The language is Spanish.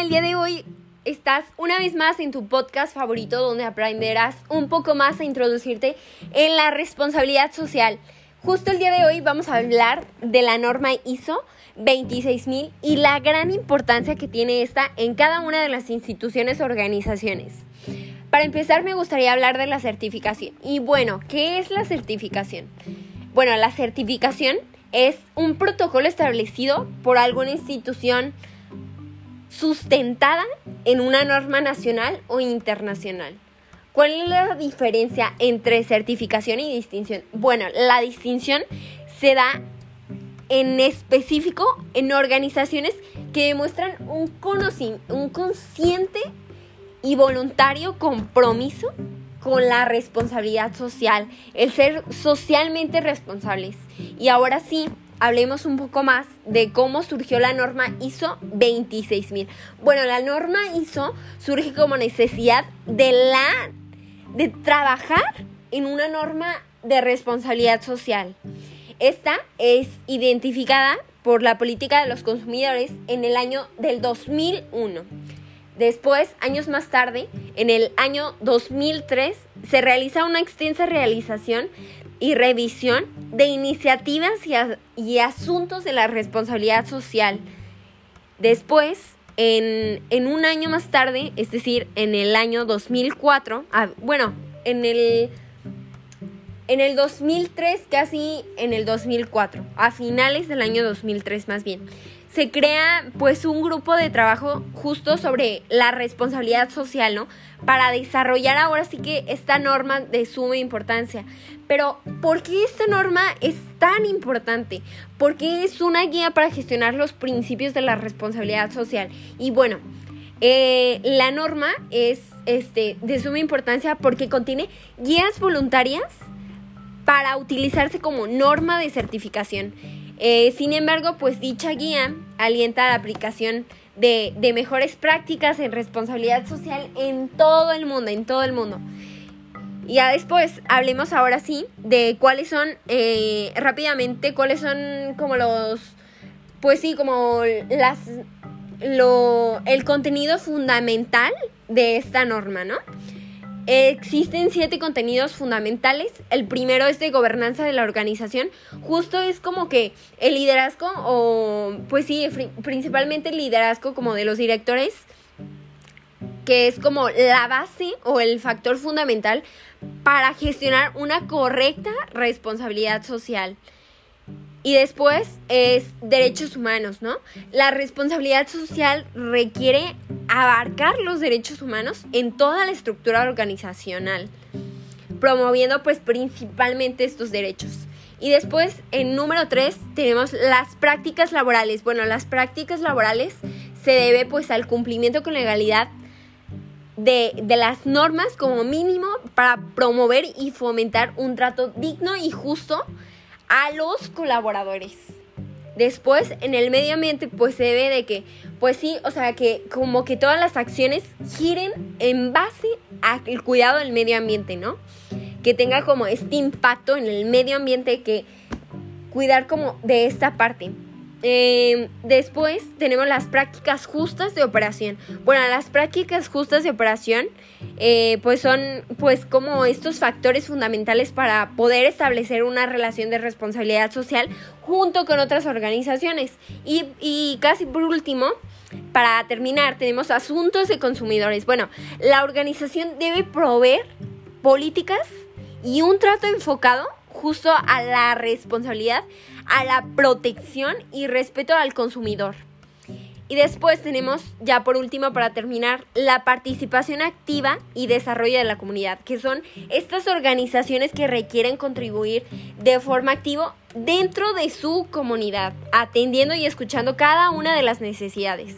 El día de hoy estás una vez más en tu podcast favorito donde aprenderás un poco más a introducirte en la responsabilidad social. Justo el día de hoy vamos a hablar de la norma ISO 26000 y la gran importancia que tiene esta en cada una de las instituciones o organizaciones. Para empezar me gustaría hablar de la certificación. Y bueno, ¿qué es la certificación? Bueno, la certificación es un protocolo establecido por alguna institución sustentada en una norma nacional o internacional. ¿Cuál es la diferencia entre certificación y distinción? Bueno, la distinción se da en específico en organizaciones que demuestran un, un consciente y voluntario compromiso con la responsabilidad social, el ser socialmente responsables. Y ahora sí, hablemos un poco más de cómo surgió la norma ISO 26000. Bueno, la norma ISO surge como necesidad de la de trabajar en una norma de responsabilidad social. Esta es identificada por la política de los consumidores en el año del 2001. Después, años más tarde, en el año 2003, se realiza una extensa realización y revisión de iniciativas y, asuntos de la responsabilidad social. Después, en, un año más tarde, es decir, en el año 2004, ah, bueno, en el, en el 2003, casi en el 2004, a finales del año 2003 más bien, se crea pues un grupo de trabajo justo sobre la responsabilidad social, ¿no? Para desarrollar ahora sí que esta norma de suma importancia. Pero, ¿por qué esta norma es tan importante? Porque es una guía para gestionar los principios de la responsabilidad social. Y bueno, eh, la norma es este, de suma importancia porque contiene guías voluntarias para utilizarse como norma de certificación. Eh, sin embargo, pues dicha guía alienta la aplicación de, mejores prácticas en responsabilidad social en todo el mundo, en todo el mundo. Ya después hablemos ahora sí de cuáles son, eh, rápidamente, cuáles son como los, pues sí, como las, lo, el contenido fundamental de esta norma, ¿no? Existen siete contenidos fundamentales. El primero es de gobernanza de la organización. Justo es como que el liderazgo, o pues sí, principalmente el liderazgo como de los directores, que es como la base o el factor fundamental para gestionar una correcta responsabilidad social. Y después es derechos humanos, ¿no? La responsabilidad social requiere abarcar los derechos humanos en toda la estructura organizacional, promoviendo pues principalmente estos derechos. Y después, en número 3, tenemos las prácticas laborales. Bueno, las prácticas laborales se debe pues al cumplimiento con legalidad de, de, las normas como mínimo para promover y fomentar un trato digno y justo a los colaboradores. Después, en el medio ambiente, pues se debe de que, pues sí, o sea, que como que todas las acciones giren en base al cuidado del medio ambiente, ¿no? Que tenga como este impacto en el medio ambiente que cuidar como de esta parte. Em, después tenemos las prácticas justas de operación. Bueno, las prácticas justas de operación eh, pues son pues como estos factores fundamentales para poder establecer una relación de responsabilidad social junto con otras organizaciones. Y, y casi por último, para terminar, tenemos asuntos de consumidores. Bueno, la organización debe proveer políticas y un trato enfocado justo a la responsabilidad, a la protección y respeto al consumidor. Y después tenemos, ya por último, para terminar, la participación activa y desarrollo de la comunidad, que son estas organizaciones que requieren contribuir de forma activa dentro de su comunidad, atendiendo y escuchando cada una de las necesidades.